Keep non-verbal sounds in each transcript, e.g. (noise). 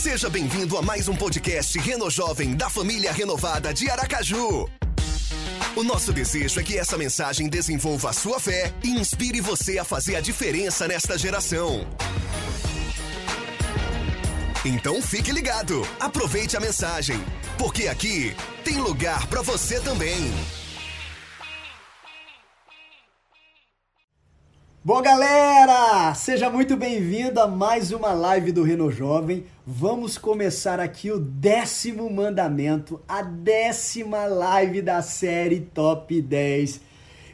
Seja bem-vindo a mais um podcast Reno Jovem da família renovada de Aracaju. O nosso desejo é que essa mensagem desenvolva a sua fé e inspire você a fazer a diferença nesta geração. Então fique ligado, aproveite a mensagem, porque aqui tem lugar para você também. Bom, galera, seja muito bem-vindo a mais uma live do Reno Jovem. Vamos começar aqui o décimo mandamento, a décima live da série Top 10.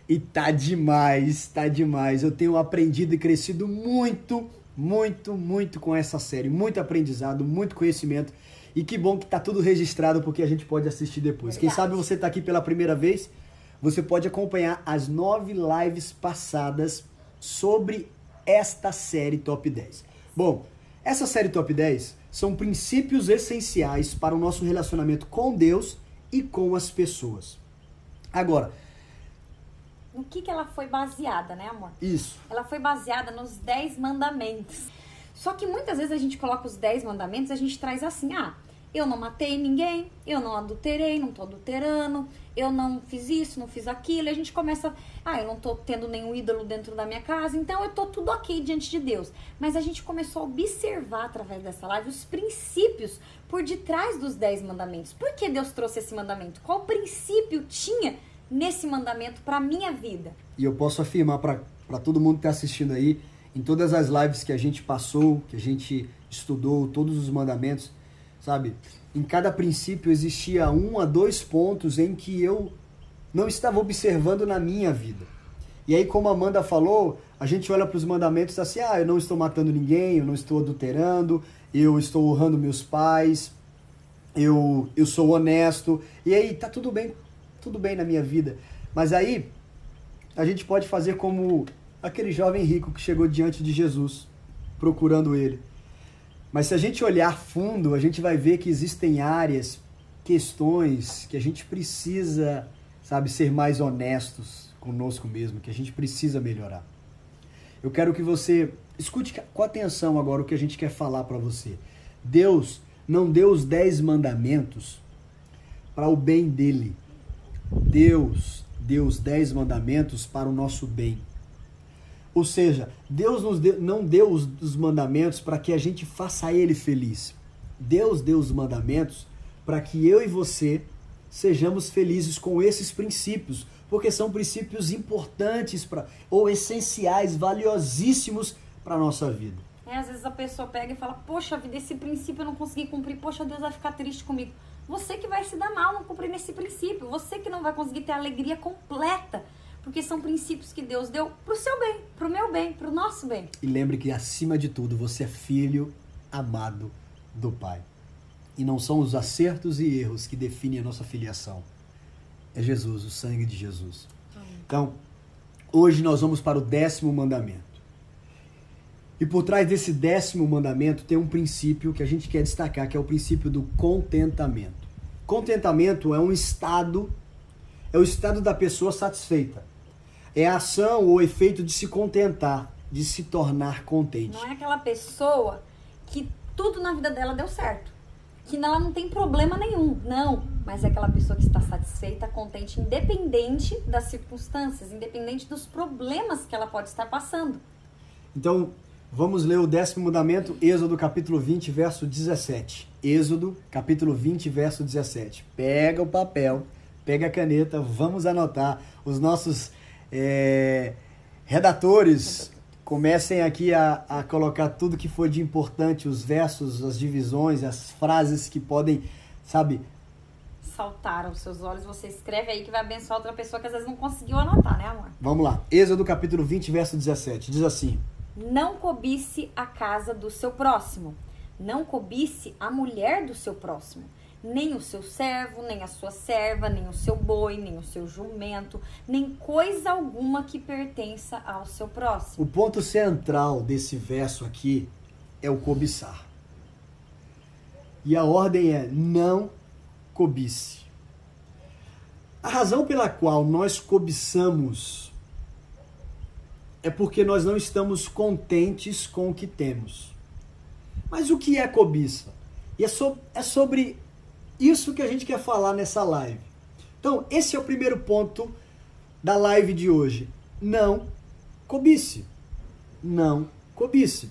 E tá demais, tá demais. Eu tenho aprendido e crescido muito, muito, muito com essa série. Muito aprendizado, muito conhecimento. E que bom que tá tudo registrado porque a gente pode assistir depois. Verdade. Quem sabe você tá aqui pela primeira vez, você pode acompanhar as nove lives passadas sobre esta série Top 10. Bom, essa série Top 10 são princípios essenciais para o nosso relacionamento com Deus e com as pessoas. Agora, no que, que ela foi baseada, né, amor? Isso. Ela foi baseada nos 10 mandamentos. Só que muitas vezes a gente coloca os 10 mandamentos, a gente traz assim: ah, eu não matei ninguém, eu não adulterei, não tô adulterando, eu não fiz isso, não fiz aquilo. E a gente começa, ah, eu não tô tendo nenhum ídolo dentro da minha casa, então eu tô tudo ok diante de Deus. Mas a gente começou a observar através dessa live os princípios por detrás dos dez mandamentos. Por que Deus trouxe esse mandamento? Qual princípio tinha nesse mandamento para minha vida? E eu posso afirmar para todo mundo que está assistindo aí, em todas as lives que a gente passou, que a gente estudou, todos os mandamentos, sabe? Em cada princípio existia um a dois pontos em que eu não estava observando na minha vida. E aí, como a Amanda falou, a gente olha para os mandamentos assim: ah, eu não estou matando ninguém, eu não estou adulterando, eu estou honrando meus pais, eu, eu sou honesto. E aí, tá tudo bem, tudo bem na minha vida. Mas aí, a gente pode fazer como aquele jovem rico que chegou diante de Jesus, procurando ele. Mas se a gente olhar fundo, a gente vai ver que existem áreas, questões que a gente precisa, sabe, ser mais honestos conosco mesmo, que a gente precisa melhorar. Eu quero que você escute com atenção agora o que a gente quer falar para você. Deus não deu os dez mandamentos para o bem dele. Deus deu os dez mandamentos para o nosso bem. Ou seja, Deus nos deu, não deu os, os mandamentos para que a gente faça ele feliz. Deus deu os mandamentos para que eu e você sejamos felizes com esses princípios, porque são princípios importantes para ou essenciais, valiosíssimos para a nossa vida. É, às vezes a pessoa pega e fala: Poxa vida, esse princípio eu não consegui cumprir, poxa, Deus vai ficar triste comigo. Você que vai se dar mal não cumprir esse princípio, você que não vai conseguir ter a alegria completa porque são princípios que Deus deu pro seu bem, pro meu bem, pro nosso bem. E lembre que acima de tudo você é filho amado do Pai. E não são os acertos e erros que definem a nossa filiação. É Jesus, o sangue de Jesus. Amém. Então, hoje nós vamos para o décimo mandamento. E por trás desse décimo mandamento tem um princípio que a gente quer destacar, que é o princípio do contentamento. Contentamento é um estado, é o estado da pessoa satisfeita é a ação ou efeito de se contentar, de se tornar contente. Não é aquela pessoa que tudo na vida dela deu certo, que ela não tem problema nenhum, não, mas é aquela pessoa que está satisfeita, contente, independente das circunstâncias, independente dos problemas que ela pode estar passando. Então, vamos ler o décimo mandamento, Êxodo capítulo 20, verso 17. Êxodo capítulo 20, verso 17. Pega o papel, pega a caneta, vamos anotar os nossos é, redatores comecem aqui a, a colocar tudo que for de importante, os versos, as divisões, as frases que podem, sabe, saltar aos seus olhos, você escreve aí que vai abençoar outra pessoa que às vezes não conseguiu anotar, né, amor? Vamos lá. Êxodo capítulo 20, verso 17. Diz assim: Não cobice a casa do seu próximo. Não cobice a mulher do seu próximo nem o seu servo, nem a sua serva, nem o seu boi, nem o seu jumento, nem coisa alguma que pertença ao seu próximo. O ponto central desse verso aqui é o cobiçar. E a ordem é não cobice. A razão pela qual nós cobiçamos é porque nós não estamos contentes com o que temos. Mas o que é cobiça? E é, so, é sobre isso que a gente quer falar nessa live. Então, esse é o primeiro ponto da live de hoje. Não cobice. Não cobice.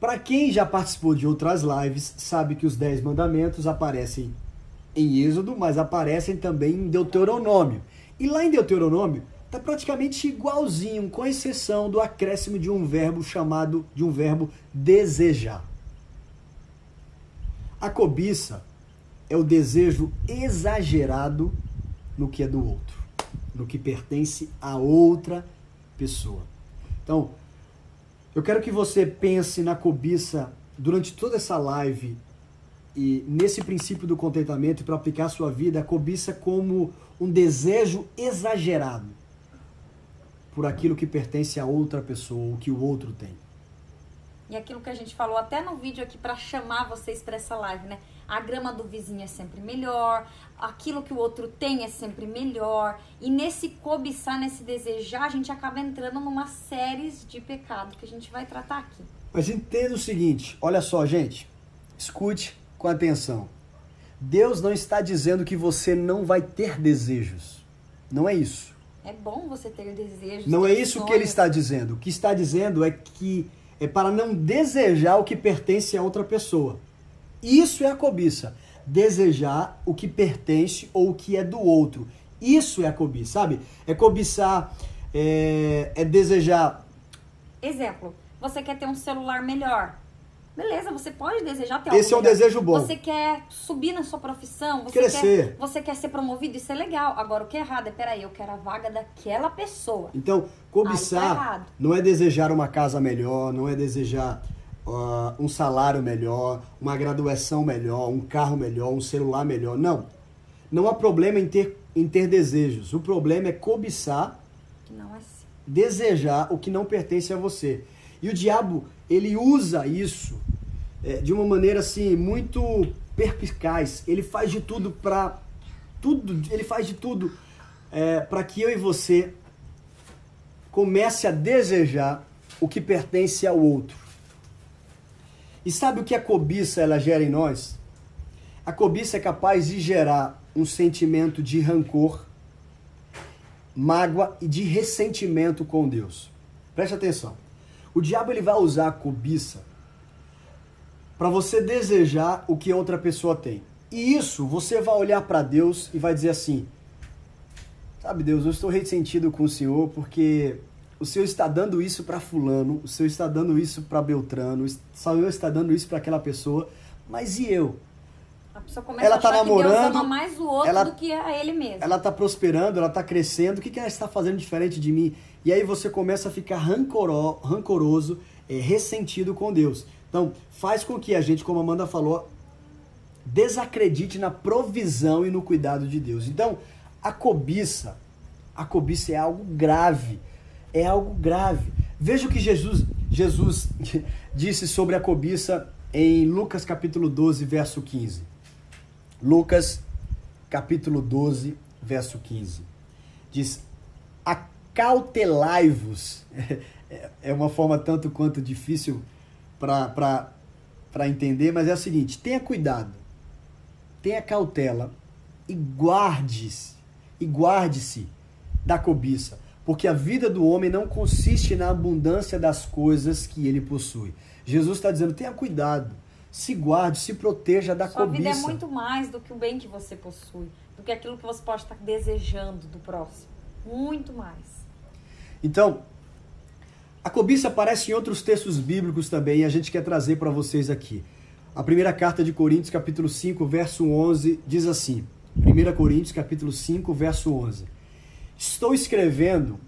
Para quem já participou de outras lives, sabe que os Dez Mandamentos aparecem em Êxodo, mas aparecem também em Deuteronômio. E lá em Deuteronômio está praticamente igualzinho, com exceção do acréscimo de um verbo chamado de um verbo desejar. A cobiça é o desejo exagerado no que é do outro, no que pertence a outra pessoa. Então, eu quero que você pense na cobiça durante toda essa live e nesse princípio do contentamento para aplicar a sua vida, a cobiça como um desejo exagerado por aquilo que pertence a outra pessoa, o que o outro tem. E aquilo que a gente falou até no vídeo aqui para chamar vocês para essa live, né? A grama do vizinho é sempre melhor, aquilo que o outro tem é sempre melhor. E nesse cobiçar, nesse desejar, a gente acaba entrando numa série de pecados que a gente vai tratar aqui. Mas entenda o seguinte, olha só, gente, escute com atenção. Deus não está dizendo que você não vai ter desejos. Não é isso. É bom você ter desejos. Não é isso sonhos. que ele está dizendo. O que está dizendo é que é para não desejar o que pertence a outra pessoa. Isso é a cobiça. Desejar o que pertence ou o que é do outro. Isso é a cobiça, sabe? É cobiçar, é, é desejar. Exemplo, você quer ter um celular melhor. Beleza, você pode desejar ter Esse é um melhor. desejo bom. Você quer subir na sua profissão, você Crescer. quer, você quer ser promovido, isso é legal. Agora o que é errado é, peraí, eu quero a vaga daquela pessoa. Então, tá cobiçar errado. não é desejar uma casa melhor, não é desejar ah, um salário melhor, uma graduação melhor, um carro melhor, um celular melhor. Não. Não há problema em ter, em ter desejos. O problema é cobiçar, é assim. desejar o que não pertence a você. E o diabo, ele usa isso é, de uma maneira assim muito perspicaz. Ele faz de tudo para tudo, ele faz de tudo é, para que eu e você comece a desejar o que pertence ao outro. E sabe o que a cobiça ela gera em nós? A cobiça é capaz de gerar um sentimento de rancor, mágoa e de ressentimento com Deus. Preste atenção. O diabo ele vai usar a cobiça para você desejar o que outra pessoa tem. E isso você vai olhar para Deus e vai dizer assim: Sabe, Deus, eu estou ressentido com o Senhor porque o Senhor está dando isso para fulano, o Senhor está dando isso para Beltrano, o Senhor está dando isso para aquela pessoa, mas e eu? A pessoa começa Ela a tá namorando, mais o outro ela- do que a ele mesmo. Ela está prosperando, ela está crescendo, o que, que ela está fazendo diferente de mim? E aí você começa a ficar rancoró, rancoroso, é, ressentido com Deus. Então, faz com que a gente, como a Amanda falou, desacredite na provisão e no cuidado de Deus. Então, a cobiça, a cobiça é algo grave. É algo grave. Veja o que Jesus, Jesus (laughs) disse sobre a cobiça em Lucas capítulo 12, verso 15. Lucas capítulo 12, verso 15. Diz: Acautelai-vos. (laughs) É uma forma tanto quanto difícil para entender, mas é o seguinte: tenha cuidado, tenha cautela e guarde-se, e guarde-se da cobiça, porque a vida do homem não consiste na abundância das coisas que ele possui. Jesus está dizendo: tenha cuidado, se guarde, se proteja da Sua cobiça. vida é muito mais do que o bem que você possui, do que aquilo que você pode estar desejando do próximo. Muito mais. Então, a cobiça aparece em outros textos bíblicos também e a gente quer trazer para vocês aqui. A primeira carta de Coríntios, capítulo 5, verso 11, diz assim: 1 Coríntios, capítulo 5, verso 11. Estou escrevendo,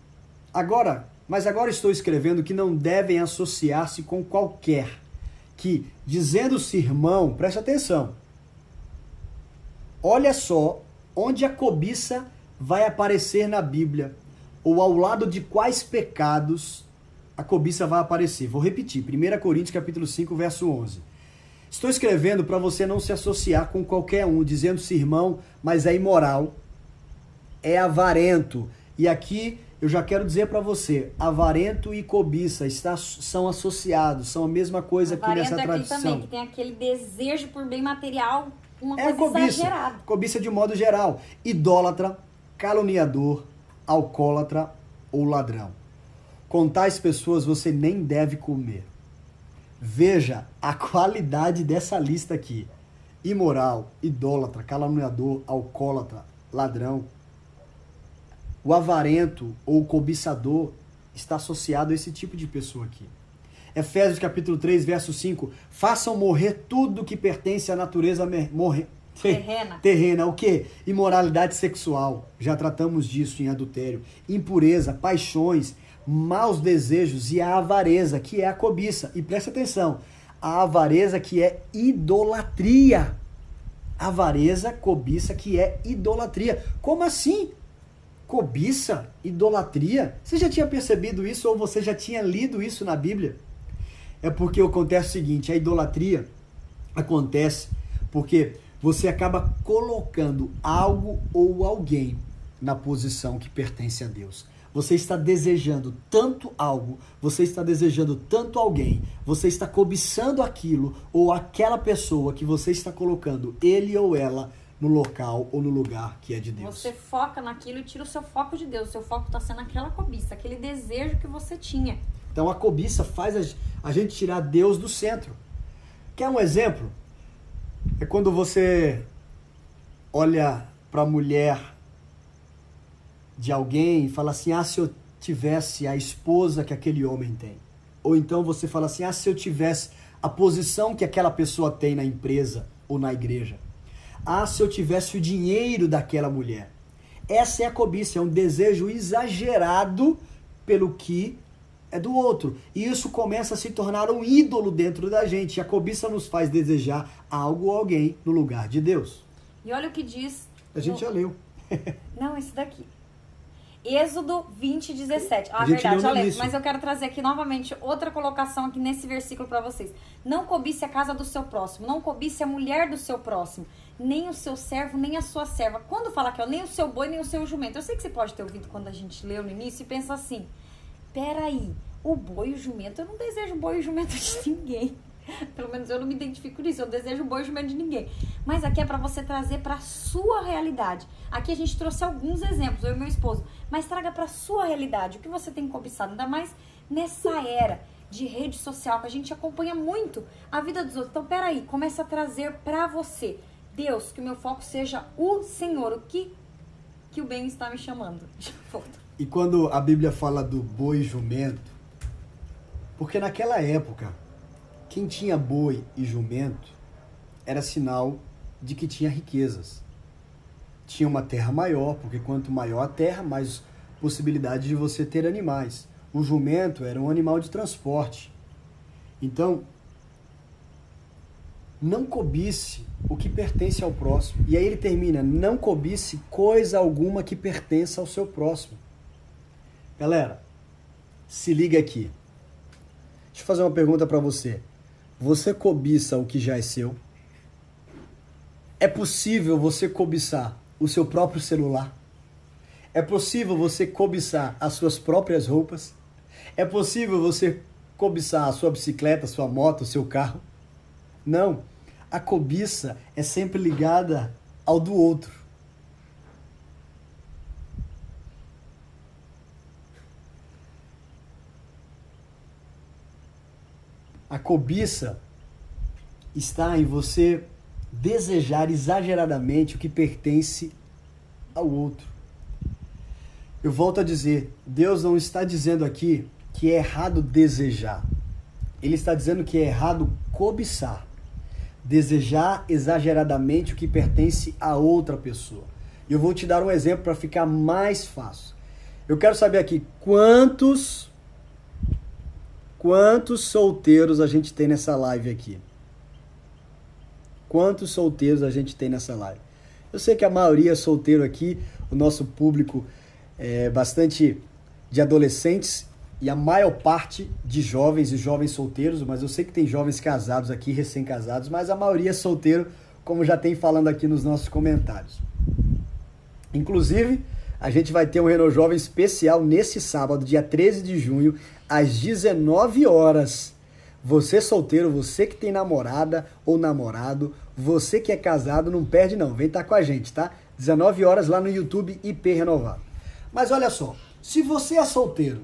agora, mas agora estou escrevendo que não devem associar-se com qualquer que, dizendo-se irmão, preste atenção, olha só onde a cobiça vai aparecer na Bíblia, ou ao lado de quais pecados a cobiça vai aparecer. Vou repetir, 1 Coríntios capítulo 5, verso 11. Estou escrevendo para você não se associar com qualquer um, dizendo-se irmão, mas é imoral, é avarento. E aqui eu já quero dizer para você, avarento e cobiça está, são associados, são a mesma coisa aqui nessa é tradição. também, que tem aquele desejo por bem material, uma é coisa cobiça, exagerada. Cobiça de modo geral. Idólatra, caluniador, alcoólatra ou ladrão. Com tais pessoas você nem deve comer. Veja a qualidade dessa lista aqui: imoral, idólatra, caluniador, alcoólatra, ladrão. O avarento ou cobiçador está associado a esse tipo de pessoa aqui. Efésios capítulo 3, verso 5. Façam morrer tudo que pertence à natureza morrer. Terrena. Terrena. O que? Imoralidade sexual. Já tratamos disso em adultério. Impureza, paixões, maus desejos e a avareza, que é a cobiça. E preste atenção, a avareza que é idolatria. Avareza, cobiça, que é idolatria. Como assim? Cobiça, idolatria? Você já tinha percebido isso ou você já tinha lido isso na Bíblia? É porque acontece o seguinte: a idolatria acontece porque você acaba colocando algo ou alguém na posição que pertence a Deus. Você está desejando tanto algo, você está desejando tanto alguém, você está cobiçando aquilo ou aquela pessoa que você está colocando ele ou ela no local ou no lugar que é de Deus. Você foca naquilo e tira o seu foco de Deus. O seu foco está sendo aquela cobiça, aquele desejo que você tinha. Então a cobiça faz a gente tirar Deus do centro. Quer um exemplo? É quando você olha para a mulher de alguém e fala assim: ah, se eu tivesse a esposa que aquele homem tem. Ou então você fala assim: ah, se eu tivesse a posição que aquela pessoa tem na empresa ou na igreja. Ah, se eu tivesse o dinheiro daquela mulher. Essa é a cobiça, é um desejo exagerado pelo que é do outro. E isso começa a se tornar um ídolo dentro da gente. E a cobiça nos faz desejar algo ou alguém no lugar de Deus. E olha o que diz. A gente no... já leu. Não, esse daqui. Êxodo 20, 17. Ah, verdade, já lembro. Mas eu quero trazer aqui novamente outra colocação aqui nesse versículo para vocês. Não cobice a casa do seu próximo, não cobice a mulher do seu próximo, nem o seu servo, nem a sua serva. Quando fala aqui, ó, nem o seu boi, nem o seu jumento. Eu sei que você pode ter ouvido quando a gente leu no início e pensa assim: peraí, o boi e o jumento, eu não desejo boi e jumento de (laughs) ninguém. (laughs) Pelo menos eu não me identifico nisso, eu desejo bom jumento de ninguém. Mas aqui é para você trazer para sua realidade. Aqui a gente trouxe alguns exemplos, eu e meu esposo, mas traga para sua realidade o que você tem cobiçado, ainda mais nessa era de rede social que a gente acompanha muito a vida dos outros. Então, peraí, começa a trazer para você. Deus, que o meu foco seja o Senhor, o que que o bem está me chamando. (laughs) E quando a Bíblia fala do boi jumento, porque naquela época quem tinha boi e jumento era sinal de que tinha riquezas. Tinha uma terra maior, porque quanto maior a terra, mais possibilidade de você ter animais. O jumento era um animal de transporte. Então, não cobice o que pertence ao próximo. E aí ele termina: não cobice coisa alguma que pertença ao seu próximo. Galera, se liga aqui. Deixa eu fazer uma pergunta para você. Você cobiça o que já é seu? É possível você cobiçar o seu próprio celular? É possível você cobiçar as suas próprias roupas? É possível você cobiçar a sua bicicleta, a sua moto, o seu carro? Não. A cobiça é sempre ligada ao do outro. A cobiça está em você desejar exageradamente o que pertence ao outro. Eu volto a dizer, Deus não está dizendo aqui que é errado desejar. Ele está dizendo que é errado cobiçar. Desejar exageradamente o que pertence a outra pessoa. Eu vou te dar um exemplo para ficar mais fácil. Eu quero saber aqui quantos Quantos solteiros a gente tem nessa live aqui? Quantos solteiros a gente tem nessa live? Eu sei que a maioria é solteiro aqui, o nosso público é bastante de adolescentes e a maior parte de jovens e jovens solteiros, mas eu sei que tem jovens casados aqui, recém-casados, mas a maioria é solteiro, como já tem falando aqui nos nossos comentários. Inclusive, a gente vai ter um Renault Jovem especial nesse sábado, dia 13 de junho, às 19 horas. Você solteiro, você que tem namorada ou namorado, você que é casado, não perde não, vem estar tá com a gente, tá? 19 horas lá no YouTube IP Renovado. Mas olha só, se você é solteiro,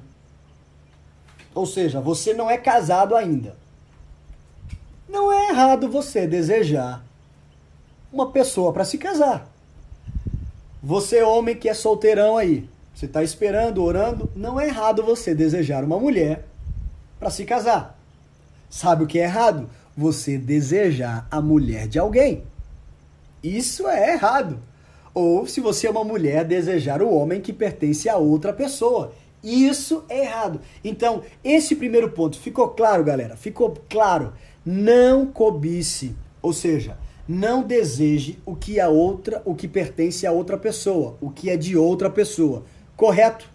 ou seja, você não é casado ainda, não é errado você desejar uma pessoa para se casar. Você, homem que é solteirão aí, você está esperando, orando, não é errado você desejar uma mulher para se casar. Sabe o que é errado? Você desejar a mulher de alguém. Isso é errado. Ou se você é uma mulher, desejar o homem que pertence a outra pessoa. Isso é errado. Então, esse primeiro ponto ficou claro, galera? Ficou claro. Não cobice, ou seja, não deseje o que a outra, o que pertence a outra pessoa, o que é de outra pessoa. Correto?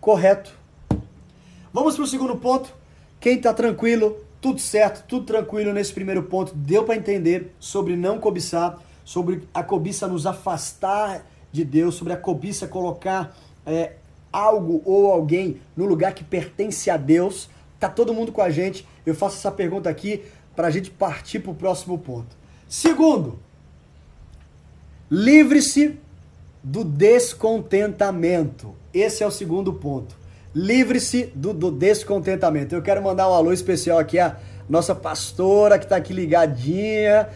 Correto. Vamos para o segundo ponto. Quem está tranquilo, tudo certo, tudo tranquilo nesse primeiro ponto, deu para entender sobre não cobiçar, sobre a cobiça nos afastar de Deus, sobre a cobiça colocar é, algo ou alguém no lugar que pertence a Deus. Tá todo mundo com a gente. Eu faço essa pergunta aqui para a gente partir para o próximo ponto. Segundo, livre-se do descontentamento. Esse é o segundo ponto. Livre-se do, do, descontentamento. Eu quero mandar um alô especial aqui à nossa pastora que está aqui ligadinha.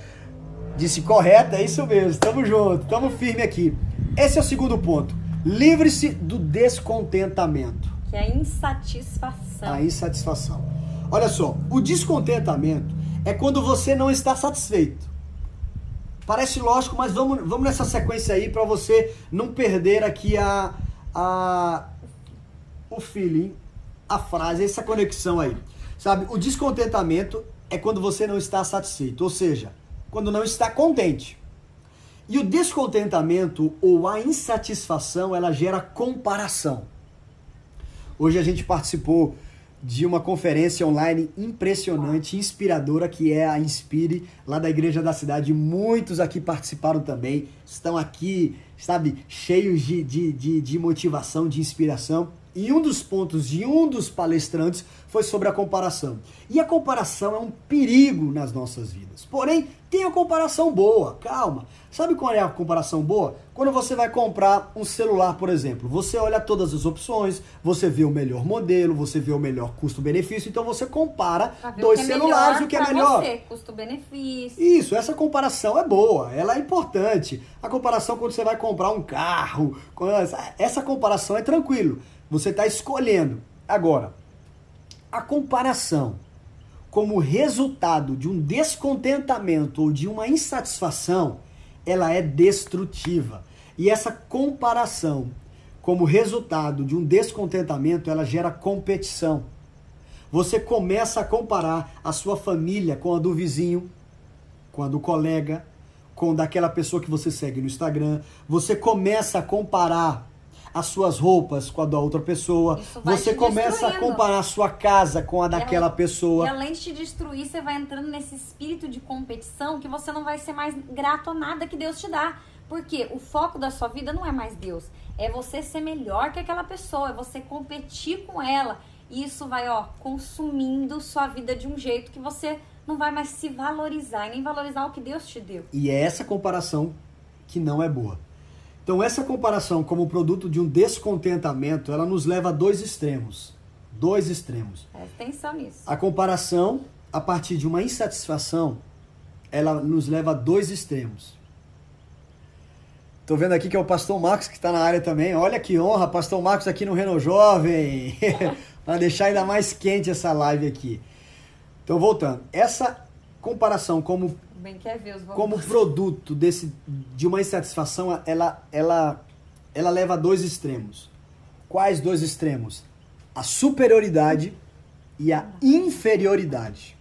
Disse correto, é isso mesmo. Estamos juntos, estamos firme aqui. Esse é o segundo ponto. Livre-se do descontentamento. Que é a insatisfação. A insatisfação. Olha só, o descontentamento é quando você não está satisfeito. Parece lógico, mas vamos, vamos nessa sequência aí para você não perder aqui a, a o feeling, a frase, essa conexão aí. Sabe, o descontentamento é quando você não está satisfeito, ou seja, quando não está contente. E o descontentamento ou a insatisfação, ela gera comparação. Hoje a gente participou de uma conferência online impressionante, inspiradora, que é a Inspire, lá da Igreja da Cidade. Muitos aqui participaram também, estão aqui, sabe, cheios de, de, de, de motivação, de inspiração. E um dos pontos de um dos palestrantes foi sobre a comparação. E a comparação é um perigo nas nossas vidas. Porém, tem a comparação boa, calma. Sabe qual é a comparação boa? Quando você vai comprar um celular, por exemplo, você olha todas as opções, você vê o melhor modelo, você vê o melhor custo-benefício, então você compara dois é celulares, o que é melhor. Você, custo-benefício. Isso, essa comparação é boa, ela é importante. A comparação quando você vai comprar um carro, essa comparação é tranquilo. Você está escolhendo. Agora, a comparação como resultado de um descontentamento ou de uma insatisfação, ela é destrutiva. E essa comparação como resultado de um descontentamento, ela gera competição. Você começa a comparar a sua família com a do vizinho, com a do colega, com daquela pessoa que você segue no Instagram. Você começa a comparar as suas roupas com a da outra pessoa. Você começa a comparar a sua casa com a daquela pessoa. E além de te destruir, você vai entrando nesse espírito de competição que você não vai ser mais grato a nada que Deus te dá. Porque o foco da sua vida não é mais Deus. É você ser melhor que aquela pessoa, é você competir com ela. E isso vai, ó, consumindo sua vida de um jeito que você não vai mais se valorizar e nem valorizar o que Deus te deu. E é essa comparação que não é boa. Então essa comparação como produto de um descontentamento, ela nos leva a dois extremos. Dois extremos. Presta atenção nisso. A comparação, a partir de uma insatisfação, ela nos leva a dois extremos. Tô vendo aqui que é o Pastor Marcos que está na área também. Olha que honra, Pastor Marcos aqui no Renault Jovem. (laughs) Para deixar ainda mais quente essa live aqui. Então, voltando. Essa comparação como Bem quer ver os como produto desse, de uma insatisfação, ela, ela, ela leva a dois extremos. Quais dois extremos? A superioridade e a inferioridade.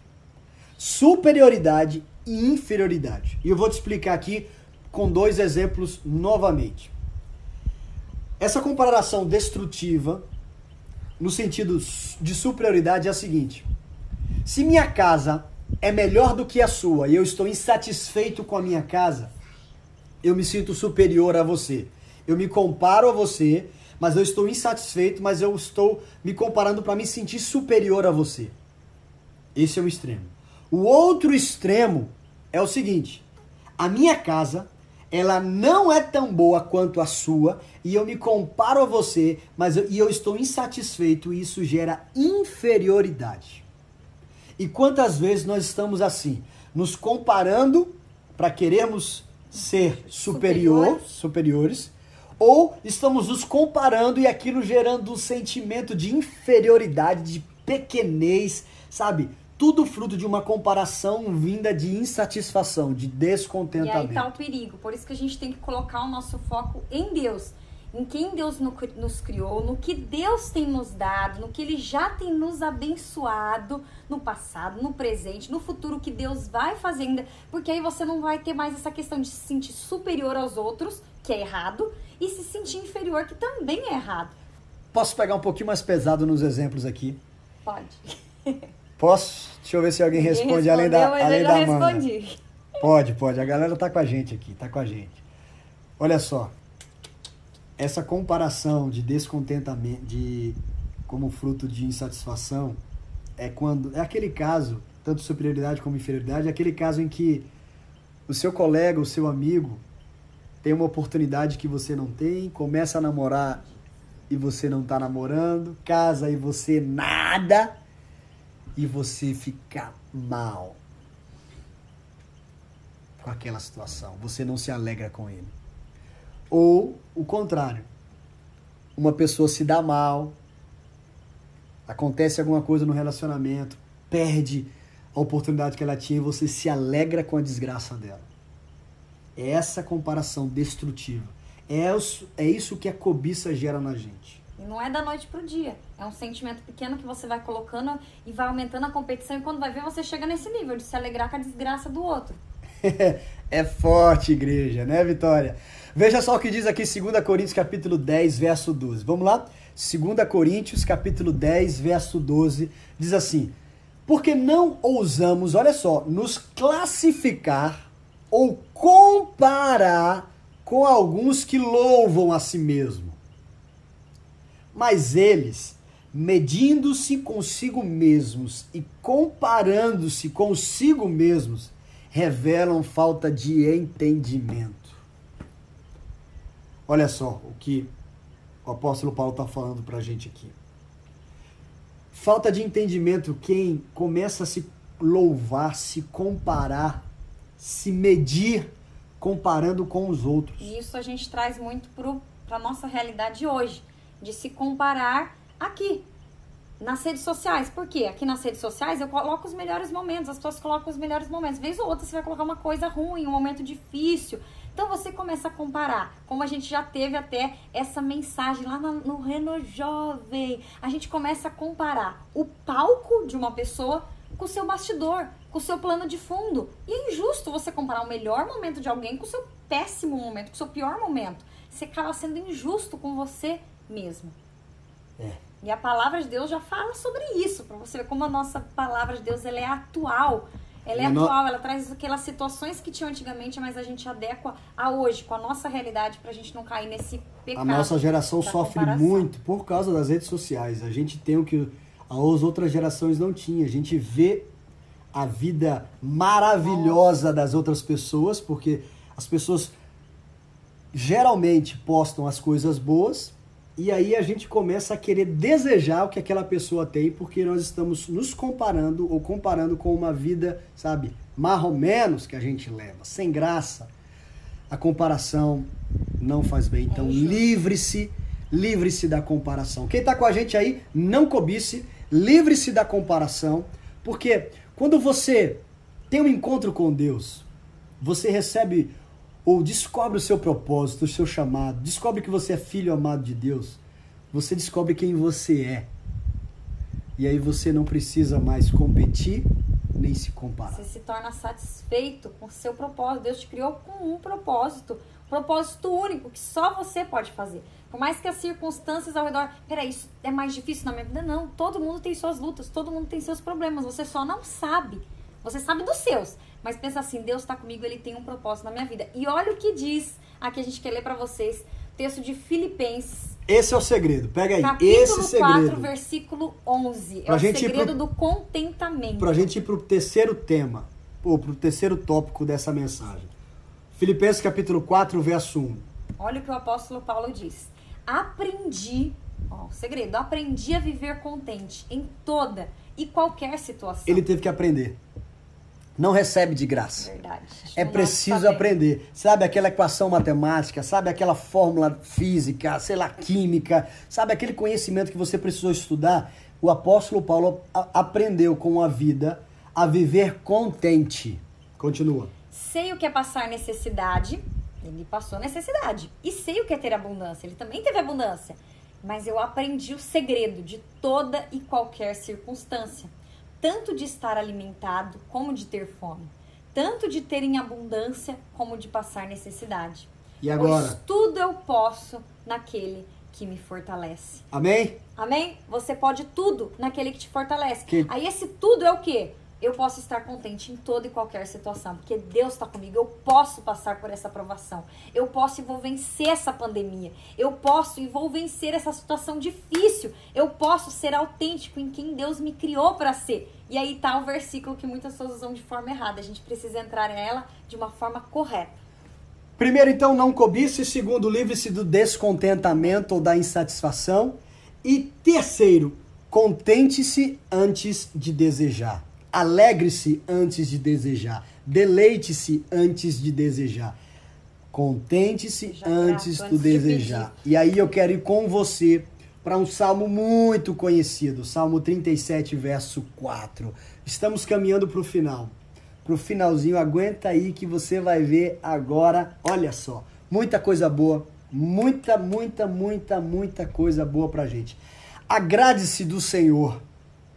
Superioridade e inferioridade. E eu vou te explicar aqui com dois exemplos novamente. Essa comparação destrutiva, no sentido de superioridade, é a seguinte: se minha casa é melhor do que a sua e eu estou insatisfeito com a minha casa, eu me sinto superior a você. eu me comparo a você, mas eu estou insatisfeito, mas eu estou me comparando para me sentir superior a você. Esse é o extremo. O outro extremo é o seguinte: a minha casa, ela não é tão boa quanto a sua, e eu me comparo a você, mas eu, e eu estou insatisfeito, e isso gera inferioridade. E quantas vezes nós estamos assim, nos comparando para querermos ser superior, superiores, ou estamos nos comparando e aquilo gerando um sentimento de inferioridade, de pequenez, sabe? Tudo fruto de uma comparação vinda de insatisfação, de descontentamento. E aí tá o perigo. Por isso que a gente tem que colocar o nosso foco em Deus em quem Deus nos criou, no que Deus tem nos dado, no que Ele já tem nos abençoado no passado, no presente, no futuro, que Deus vai fazer ainda, porque aí você não vai ter mais essa questão de se sentir superior aos outros, que é errado, e se sentir inferior, que também é errado. Posso pegar um pouquinho mais pesado nos exemplos aqui? Pode. (laughs) Posso? Deixa eu ver se alguém responde além da, além da respondi. Pode, pode. A galera tá com a gente aqui, tá com a gente. Olha só, essa comparação de descontentamento, de como fruto de insatisfação, é quando é aquele caso, tanto superioridade como inferioridade, é aquele caso em que o seu colega, o seu amigo tem uma oportunidade que você não tem, começa a namorar e você não está namorando, casa e você nada e você fica mal com aquela situação. Você não se alegra com ele. Ou o contrário. Uma pessoa se dá mal, acontece alguma coisa no relacionamento, perde a oportunidade que ela tinha e você se alegra com a desgraça dela. É essa comparação destrutiva. É isso, é isso que a cobiça gera na gente. E não é da noite pro dia. É um sentimento pequeno que você vai colocando e vai aumentando a competição. E quando vai ver, você chega nesse nível de se alegrar com a desgraça do outro. (laughs) é forte, igreja, né, Vitória? Veja só o que diz aqui 2 Coríntios capítulo 10, verso 12. Vamos lá? 2 Coríntios capítulo 10, verso 12, diz assim: Porque não ousamos, olha só, nos classificar ou comparar com alguns que louvam a si mesmo. Mas eles, medindo-se consigo mesmos e comparando-se consigo mesmos, revelam falta de entendimento. Olha só o que o apóstolo Paulo está falando para a gente aqui. Falta de entendimento quem começa a se louvar, se comparar, se medir comparando com os outros. E isso a gente traz muito para a nossa realidade hoje, de se comparar aqui, nas redes sociais. Por quê? Aqui nas redes sociais eu coloco os melhores momentos, as pessoas colocam os melhores momentos. Vez ou outra você vai colocar uma coisa ruim, um momento difícil. Então você começa a comparar, como a gente já teve até essa mensagem lá no Renault Jovem. A gente começa a comparar o palco de uma pessoa com o seu bastidor, com o seu plano de fundo. E é injusto você comparar o melhor momento de alguém com o seu péssimo momento, com o seu pior momento. Você acaba sendo injusto com você mesmo. É. E a palavra de Deus já fala sobre isso, para você ver como a nossa palavra de Deus ela é atual. Ela é atual, ela traz aquelas situações que tinham antigamente, mas a gente adequa a hoje, com a nossa realidade, pra gente não cair nesse pecado. A nossa geração sofre comparação. muito por causa das redes sociais. A gente tem o que as outras gerações não tinham. A gente vê a vida maravilhosa das outras pessoas, porque as pessoas geralmente postam as coisas boas e aí a gente começa a querer desejar o que aquela pessoa tem, porque nós estamos nos comparando ou comparando com uma vida, sabe, menos que a gente leva, sem graça. A comparação não faz bem. Então, livre-se, livre-se da comparação. Quem está com a gente aí, não cobice, livre-se da comparação, porque quando você tem um encontro com Deus, você recebe ou descobre o seu propósito, o seu chamado, descobre que você é filho amado de Deus, você descobre quem você é. E aí você não precisa mais competir nem se comparar. Você se torna satisfeito com o seu propósito. Deus te criou com um propósito, um propósito único que só você pode fazer. Por mais que as circunstâncias ao redor, peraí, isso é mais difícil na minha vida? Não, todo mundo tem suas lutas, todo mundo tem seus problemas, você só não sabe. Você sabe dos seus, mas pensa assim, Deus está comigo, Ele tem um propósito na minha vida. E olha o que diz, aqui a gente quer ler para vocês, Texto de Filipenses, Esse é o segredo. Pega aí. capítulo Esse 4, segredo. versículo 11. Pra é o segredo pro- do contentamento. Pra gente ir pro terceiro tema, ou pro terceiro tópico dessa mensagem. Filipenses capítulo 4, verso 1. Olha o que o apóstolo Paulo diz. Aprendi, ó, o segredo, aprendi a viver contente em toda e qualquer situação. Ele teve que aprender. Não recebe de graça. Verdade. É preciso aprender. Sabe aquela equação matemática, sabe aquela fórmula física, sei lá, química, sabe aquele conhecimento que você precisou estudar? O apóstolo Paulo aprendeu com a vida a viver contente. Continua. Sei o que é passar necessidade. Ele passou necessidade. E sei o que é ter abundância. Ele também teve abundância. Mas eu aprendi o segredo de toda e qualquer circunstância. Tanto de estar alimentado como de ter fome. Tanto de ter em abundância como de passar necessidade. E agora? Pois tudo eu posso naquele que me fortalece. Amém? Amém? Você pode tudo naquele que te fortalece. Que- Aí esse tudo é o quê? Eu posso estar contente em toda e qualquer situação, porque Deus está comigo. Eu posso passar por essa provação. Eu posso e vou vencer essa pandemia. Eu posso e vou vencer essa situação difícil. Eu posso ser autêntico em quem Deus me criou para ser. E aí tá o versículo que muitas pessoas usam de forma errada. A gente precisa entrar nela de uma forma correta. Primeiro, então, não cobice. Segundo, livre-se do descontentamento ou da insatisfação. E terceiro, contente-se antes de desejar. Alegre-se antes de desejar. Deleite-se antes de desejar. Contente-se Já antes do de desejar. E aí eu quero ir com você para um salmo muito conhecido, Salmo 37, verso 4. Estamos caminhando para o final. Para o finalzinho, aguenta aí que você vai ver agora. Olha só, muita coisa boa, muita, muita, muita, muita coisa boa para gente. Agrade-se do Senhor.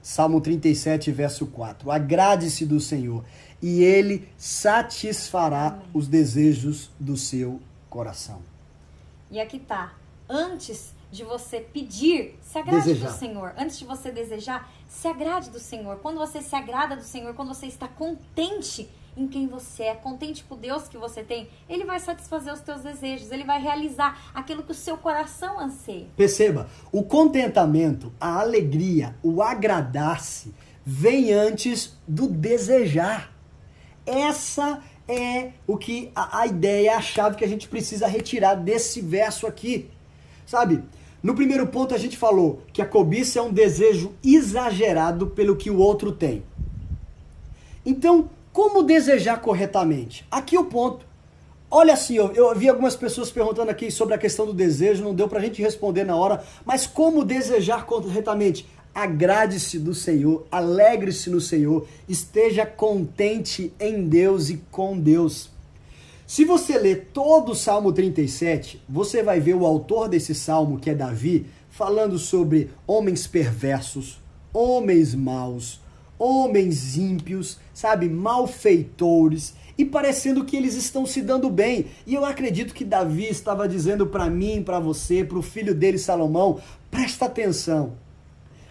Salmo 37, verso 4. Agrade-se do Senhor, e ele satisfará os desejos do seu coração. E aqui tá. Antes de você pedir, se agrade Desejar. do Senhor. Antes de você desejar, se agrade do Senhor. Quando você se agrada do Senhor, quando você está contente em quem você é, contente com Deus que você tem, Ele vai satisfazer os teus desejos, Ele vai realizar aquilo que o seu coração anseia. Perceba, o contentamento, a alegria, o agradar-se vem antes do desejar. Essa é o que a, a ideia, a chave que a gente precisa retirar desse verso aqui. Sabe? No primeiro ponto a gente falou que a cobiça é um desejo exagerado pelo que o outro tem. Então, como desejar corretamente? Aqui o ponto. Olha assim, eu, eu vi algumas pessoas perguntando aqui sobre a questão do desejo, não deu pra gente responder na hora, mas como desejar corretamente? Agrade-se do Senhor, alegre-se no Senhor, esteja contente em Deus e com Deus. Se você ler todo o Salmo 37, você vai ver o autor desse salmo, que é Davi, falando sobre homens perversos, homens maus, homens ímpios, sabe, malfeitores, e parecendo que eles estão se dando bem. E eu acredito que Davi estava dizendo para mim, para você, para o filho dele Salomão, presta atenção.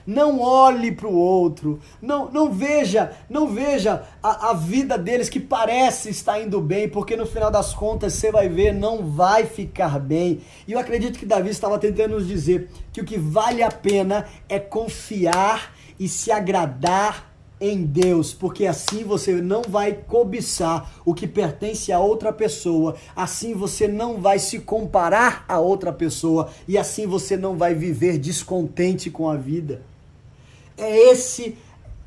Não olhe para o outro, não, não veja, não veja a, a vida deles que parece estar indo bem, porque no final das contas você vai ver, não vai ficar bem. E eu acredito que Davi estava tentando nos dizer que o que vale a pena é confiar e se agradar em Deus, porque assim você não vai cobiçar o que pertence a outra pessoa, assim você não vai se comparar a outra pessoa e assim você não vai viver descontente com a vida. É esse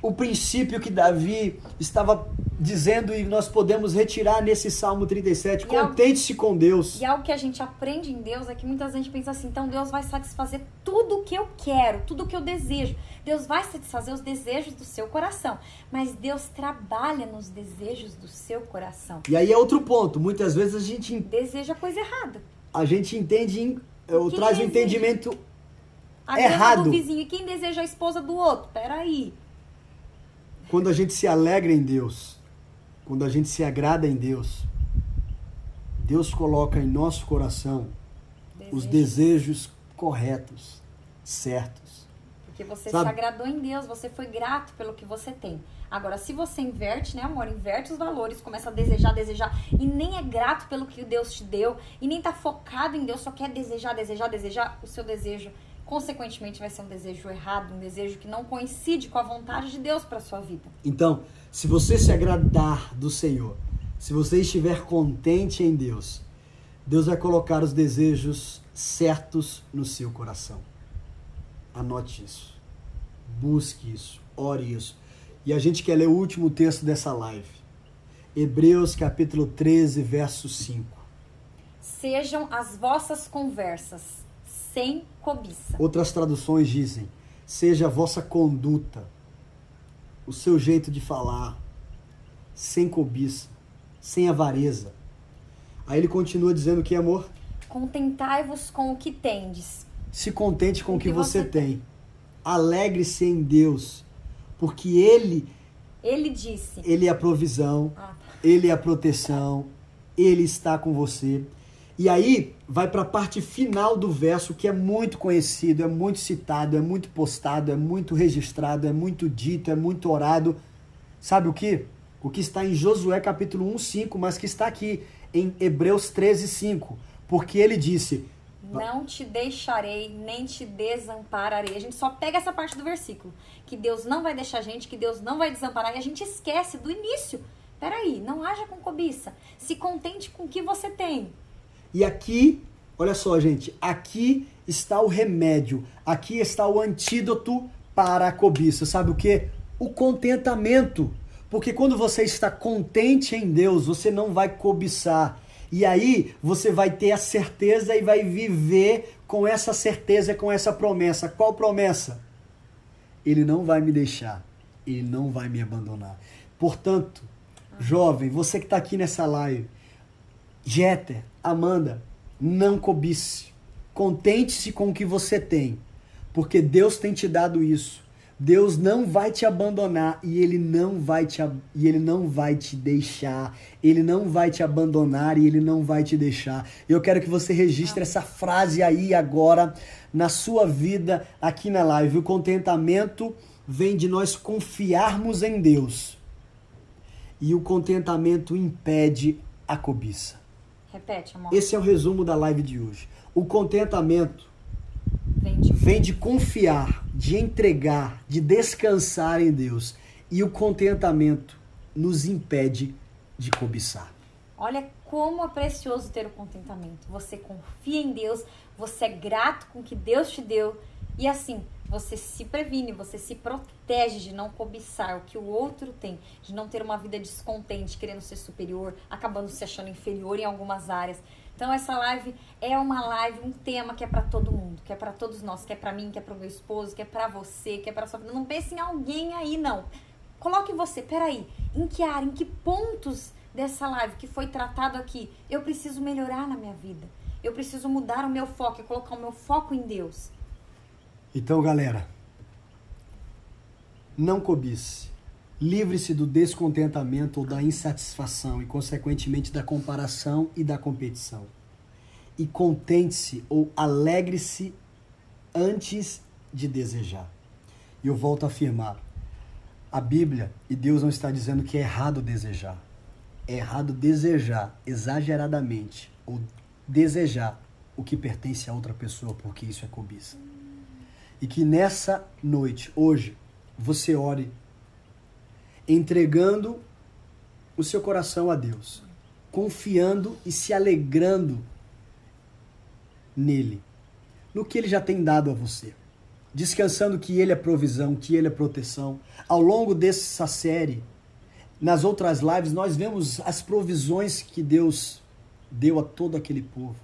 o princípio que Davi estava dizendo e nós podemos retirar nesse Salmo 37. E algo- Contente-se com Deus. E algo que a gente aprende em Deus é que muita gente pensa assim, então Deus vai satisfazer tudo o que eu quero, tudo o que eu desejo. Deus vai satisfazer os desejos do seu coração. Mas Deus trabalha nos desejos do seu coração. E aí é outro ponto. Muitas vezes a gente, Deseja coisa errada. a gente entende, ou Que traz um deseja? entendimento A Errado. do vizinho. E quem deseja a esposa do outro? Peraí. Quando a gente se alegra em Deus, quando a gente se agrada em Deus. Deus coloca em nosso coração os Desejo. desejos corretos, certos. Porque Porque você Sabe? se agradou em Deus, você foi grato pelo que você tem. Agora, se você inverte, né, amor? Inverte os valores, começa a desejar, desejar, e nem é grato pelo que Deus te deu, e nem tá focado em Deus, só quer desejar, desejar, desejar, o seu desejo, consequentemente, vai ser um desejo errado, um desejo que não coincide com a vontade de Deus para sua vida. Então, se você se agradar do Senhor, se você estiver contente em Deus, Deus vai colocar os desejos certos no seu coração. Anote isso. Busque isso. Ore isso. E a gente quer ler o último texto dessa live. Hebreus capítulo 13, verso 5. Sejam as vossas conversas sem cobiça. Outras traduções dizem: seja a vossa conduta, o seu jeito de falar, sem cobiça, sem avareza. Aí ele continua dizendo que amor, Contentai-vos com o que tendes. se contente com o que você tem. Alegre-se em Deus, porque ele, Ele disse. ele é a provisão, Ah, tá. ele é a proteção, ele está com você. E aí vai para a parte final do verso que é muito conhecido, é muito citado, é muito postado, é muito registrado, é muito dito, é muito orado. Sabe o que? O que está em Josué capítulo 1, 5, mas que está aqui em Hebreus 13, 5. Porque ele disse: Não te deixarei, nem te desampararei. A gente só pega essa parte do versículo. Que Deus não vai deixar a gente, que Deus não vai desamparar. E a gente esquece do início. Peraí, não haja com cobiça. Se contente com o que você tem. E aqui, olha só, gente, aqui está o remédio, aqui está o antídoto para a cobiça. Sabe o que? O contentamento. Porque quando você está contente em Deus, você não vai cobiçar. E aí você vai ter a certeza e vai viver com essa certeza, com essa promessa. Qual promessa? Ele não vai me deixar, ele não vai me abandonar. Portanto, jovem, você que está aqui nessa live, Jeter, Amanda, não cobice. Contente-se com o que você tem, porque Deus tem te dado isso. Deus não vai te abandonar e ele não vai te e ele não vai te deixar. Ele não vai te abandonar e ele não vai te deixar. Eu quero que você registre essa frase aí agora na sua vida aqui na live. O contentamento vem de nós confiarmos em Deus. E o contentamento impede a cobiça. Repete, amor. Esse é o resumo da live de hoje. O contentamento Vem de vem de confiar, de entregar, de descansar em Deus. E o contentamento nos impede de cobiçar. Olha como é precioso ter o contentamento. Você confia em Deus, você é grato com o que Deus te deu e assim, você se previne, você se protege de não cobiçar o que o outro tem, de não ter uma vida descontente, querendo ser superior, acabando se achando inferior em algumas áreas. Então essa live é uma live, um tema que é pra todo mundo, que é pra todos nós, que é pra mim, que é pro meu esposo, que é pra você, que é pra sua vida. Não pense em alguém aí não. Coloque você, peraí, em que área, em que pontos dessa live que foi tratado aqui, eu preciso melhorar na minha vida. Eu preciso mudar o meu foco e colocar o meu foco em Deus. Então, galera, não cobice. Livre-se do descontentamento ou da insatisfação e, consequentemente, da comparação e da competição. E contente-se ou alegre-se antes de desejar. E eu volto a afirmar: a Bíblia e Deus não está dizendo que é errado desejar. É errado desejar exageradamente ou desejar o que pertence a outra pessoa, porque isso é cobiça. E que nessa noite, hoje, você ore entregando o seu coração a Deus, confiando e se alegrando nele, no que ele já tem dado a você. Descansando que ele é provisão, que ele é proteção. Ao longo dessa série, nas outras lives, nós vemos as provisões que Deus deu a todo aquele povo.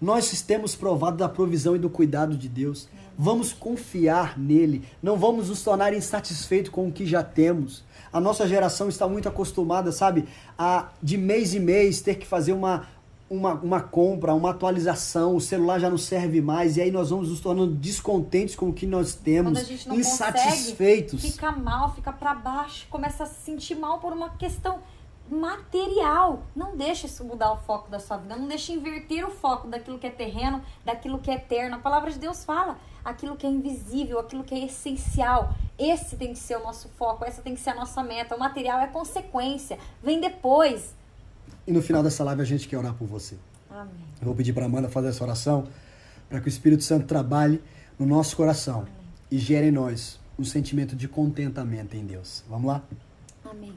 Nós temos provado da provisão e do cuidado de Deus. Vamos confiar nele. Não vamos nos tornar insatisfeitos com o que já temos. A nossa geração está muito acostumada, sabe, a de mês em mês ter que fazer uma, uma, uma compra, uma atualização. O celular já não serve mais. E aí nós vamos nos tornando descontentes com o que nós temos, Quando a gente não insatisfeitos. consegue, fica mal, fica pra baixo, começa a se sentir mal por uma questão material. Não deixe isso mudar o foco da sua vida. Não deixe inverter o foco daquilo que é terreno, daquilo que é eterno. A palavra de Deus fala aquilo que é invisível, aquilo que é essencial. Esse tem que ser o nosso foco, essa tem que ser a nossa meta. O material é consequência, vem depois. E no final dessa live a gente quer orar por você. Amém. Eu vou pedir para Amanda fazer essa oração para que o Espírito Santo trabalhe no nosso coração Amém. e gere em nós um sentimento de contentamento em Deus. Vamos lá? Amém.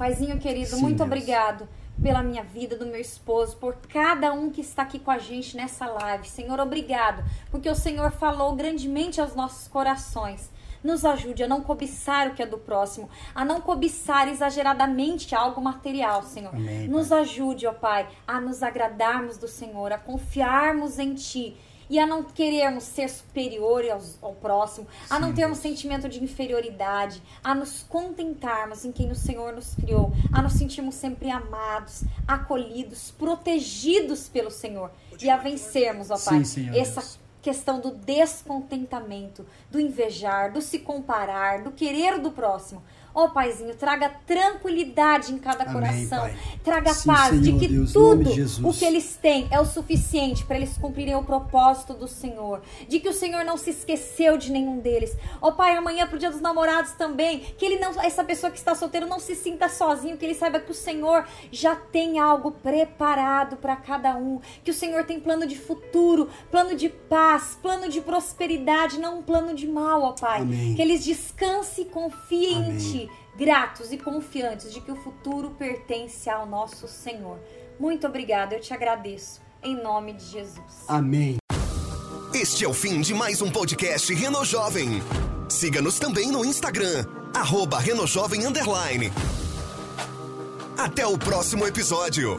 Paizinho querido, Sim, muito Deus. obrigado pela minha vida, do meu esposo, por cada um que está aqui com a gente nessa live. Senhor, obrigado, porque o Senhor falou grandemente aos nossos corações. Nos ajude a não cobiçar o que é do próximo, a não cobiçar exageradamente algo material, Senhor. Amém, nos ajude, ó Pai, a nos agradarmos do Senhor, a confiarmos em Ti e a não querermos ser superiores ao, ao próximo, a não termos sentimento de inferioridade, a nos contentarmos em quem o Senhor nos criou, a nos sentirmos sempre amados, acolhidos, protegidos pelo Senhor e a vencermos, ó Pai, Sim, essa Deus. questão do descontentamento, do invejar, do se comparar, do querer do próximo. Ó oh, Paizinho, traga tranquilidade em cada Amém, coração. Pai. Traga Sim, paz Senhor, de que Deus, tudo de o que eles têm é o suficiente para eles cumprirem o propósito do Senhor. De que o Senhor não se esqueceu de nenhum deles. Ó oh, Pai, amanhã pro dia dos namorados também, que ele não, essa pessoa que está solteiro não se sinta sozinho, que ele saiba que o Senhor já tem algo preparado para cada um, que o Senhor tem plano de futuro, plano de paz, plano de prosperidade, não um plano de mal, ó Pai. Amém. Que eles descansem e confiem Amém. em Ti gratos e confiantes de que o futuro pertence ao nosso Senhor. Muito obrigada, eu te agradeço. Em nome de Jesus. Amém. Este é o fim de mais um podcast Reno Jovem. Siga-nos também no Instagram, arroba Reno Jovem Underline. Até o próximo episódio.